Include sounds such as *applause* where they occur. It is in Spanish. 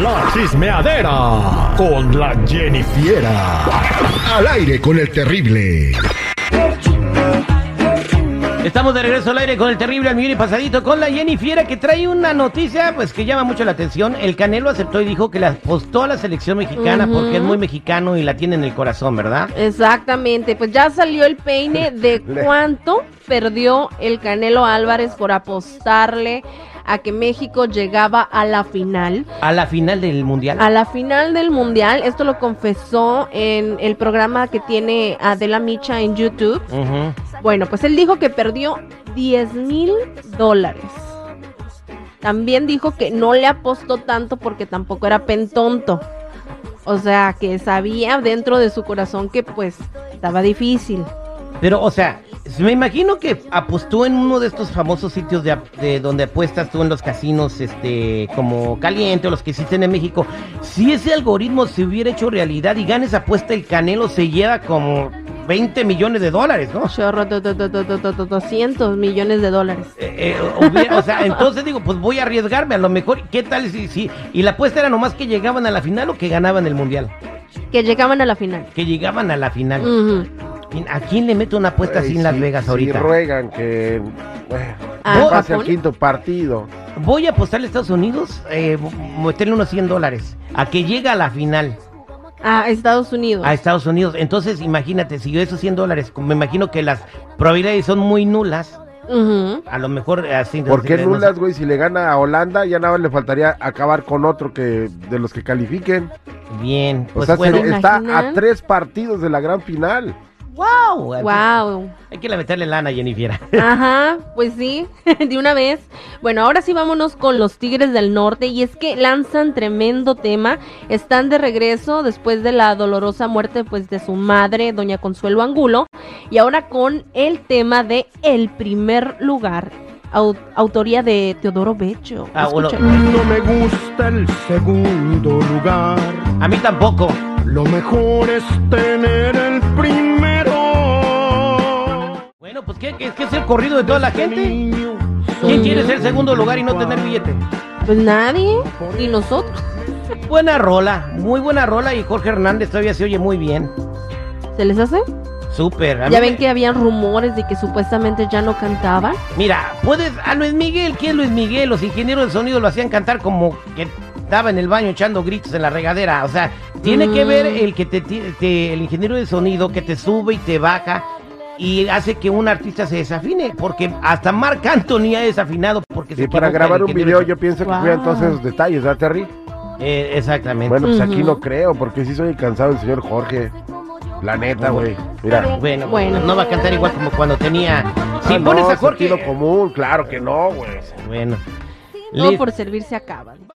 La chismeadera con la Jenny Fiera. Al aire con el terrible. Estamos de regreso al aire con el terrible al millón y pasadito con la Jenny Fiera que trae una noticia pues que llama mucho la atención. El Canelo aceptó y dijo que le apostó a la selección mexicana porque es muy mexicano y la tiene en el corazón, ¿verdad? Exactamente, pues ya salió el peine de *laughs* cuánto perdió el Canelo Álvarez por apostarle a que México llegaba a la final. A la final del mundial. A la final del mundial, esto lo confesó en el programa que tiene Adela Micha en YouTube. Bueno, pues él dijo que perdió 10 mil dólares. También dijo que no le apostó tanto porque tampoco era pentonto. O sea, que sabía dentro de su corazón que pues estaba difícil. Pero, o sea, me imagino que apostó en uno de estos famosos sitios de, de donde apuestas tú en los casinos, este, como Caliente o los que existen en México. Si ese algoritmo se hubiera hecho realidad y gana esa apuesta, el Canelo se lleva como 20 millones de dólares, ¿no? Chorro, do- do- do- do- do- do- do- 200 millones de dólares. Eh, eh, hubiera- o sea, entonces digo, pues voy a arriesgarme, a lo mejor, ¿qué tal si, si, y la apuesta era nomás que llegaban a la final o que ganaban el mundial? Que llegaban a la final. Que llegaban a la final. Ujú. ¿A quién le meto una apuesta así en Las Vegas ahorita? ruegan que bueno, Ah, pase al quinto partido. Voy a apostarle a Estados Unidos, eh, meterle unos 100 dólares, a que llega a la final, A Estados Unidos. a Estados Unidos. Entonces, imagínate, si yo esos 100 dólares, me imagino que las probabilidades son muy nulas, a lo mejor eh, así... ¿Por qué nulas, güey? Si le gana a Holanda, ya nada más le faltaría acabar con otro que de los que califiquen. Bien, O pues sea, bueno, se- está a tres partidos de la gran final. Wow, Wow. Hay que meterle lana, Jennifer. Ajá, pues sí, *laughs* de una vez. Bueno, ahora sí vámonos con los Tigres del Norte y es que lanzan tremendo tema. Están de regreso después de la dolorosa muerte pues de su madre, doña Consuelo Angulo, y ahora con el tema de El primer lugar, au- autoría de Teodoro Becho. Ah, bueno. No me gusta el segundo lugar. A mí tampoco. Lo mejor es tener el primero. Pues ¿qué, qué, qué es el corrido de toda la gente? ¿Quién quiere ser segundo lugar y no tener billete? Pues nadie, ni nosotros. Buena rola, muy buena rola y Jorge Hernández todavía se oye muy bien. ¿Se les hace? Súper. Ya me- ven que habían rumores de que supuestamente ya no cantaban. Mira, puedes a Luis Miguel, ¿quién es Luis Miguel? Los ingenieros de sonido lo hacían cantar como que estaba en el baño echando gritos en la regadera. O sea, tiene que Mm. ver el que te, te- el ingeniero de sonido que te sube y te baja y hace que un artista se desafine, porque hasta Marc Anthony ha desafinado porque se Y para grabar un video de yo pienso que Wow. cuidan todos esos detalles, ¿verdad, Terry? Eh, exactamente. Bueno, pues aquí Ujú. no creo, porque sí soy cansado el señor Jorge. La neta, güey. Mira. bueno, Bueno. no va a cantar igual como cuando tenía. Si Ah, pones no, a Jorge. común, claro que no, güey. Bueno. Todo Listo. por servir se acaban.